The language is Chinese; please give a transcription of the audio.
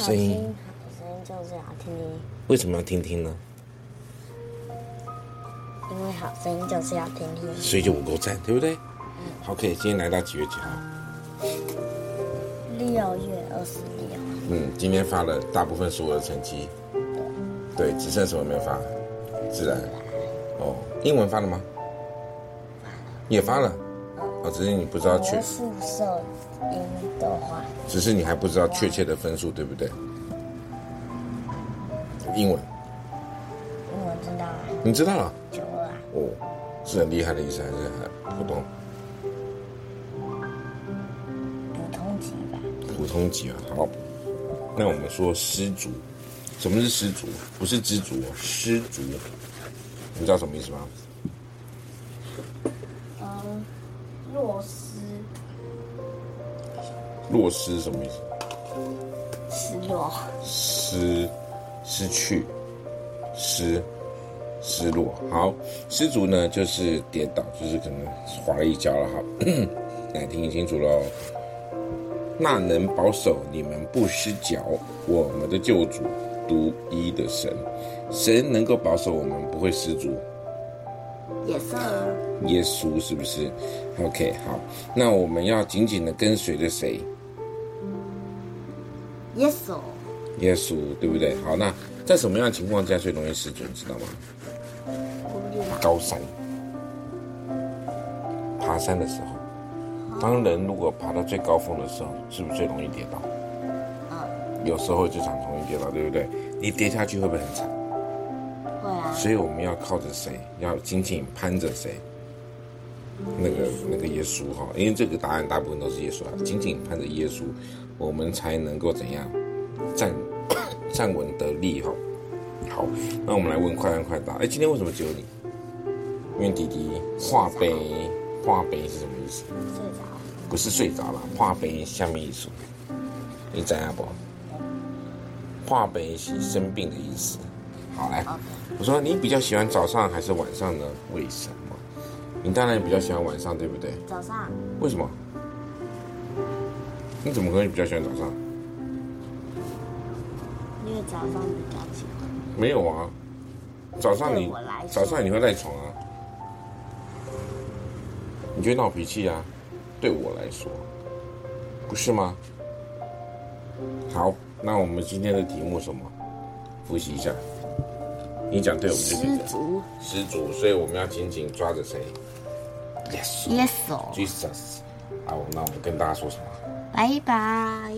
声音，好声音就是要听听。为什么要听听呢？因为好声音就是要听听，所以就五够赞，对不对？好，OK，今天来到几月几号？六月二十六。嗯，今天发了大部分所有的成绩。对，只剩什么没有发？自然。哦，英文发了吗？发了。也发了。哦，只是你不知道去。宿舍英。只是你还不知道确切的分数，对不对？英文。英文知道啊。你知道了。九二啊。哦，是很厉害的意思还是很普通？普通级吧。普通级啊，好。那我们说失足，什么是失足？不是知足，失足。你知道什么意思吗？嗯，落失。落失什么意思？失落。失，失去，失，失落。好，失足呢，就是跌倒，就是可能滑了一跤了。好，来 听清楚喽。那能保守你们不失脚，我们的救主，独一的神，神能够保守我们不会失足。耶稣，耶稣是不是？OK，好，那我们要紧紧的跟随着谁？耶稣，耶稣，对不对？好，那在什么样的情况下最容易失足？你知道吗？高山，爬山的时候。当人如果爬到最高峰的时候，是不是最容易跌倒？有时候就常容易跌倒，对不对？你跌下去会不会很惨？会啊。所以我们要靠着谁？要紧紧攀着谁？那个那个耶稣哈，因为这个答案大部分都是耶稣啊，紧紧盼着耶稣，我们才能够怎样站 站稳得力哈。好，那我们来问快问快答。哎，今天为什么只有你？因为弟弟画杯，画杯是什么意思？睡着。不是睡着了，画杯下面一说，你知道不？画杯是生病的意思。好来，我说你比较喜欢早上还是晚上呢？为什么？你当然比较喜欢晚上，对不对？早上。为什么？你怎么可能比较喜欢早上？因为早上比较起床。没有啊，早上你早上你会赖床啊？你觉得闹脾气啊？对我来说，不是吗？好，那我们今天的题目什么？复习一下。你讲对，我们就可以讲。失足。失足，所以我们要紧紧抓着谁？Yes。Yes。Jesus。好，那我们跟大家说什么？拜拜。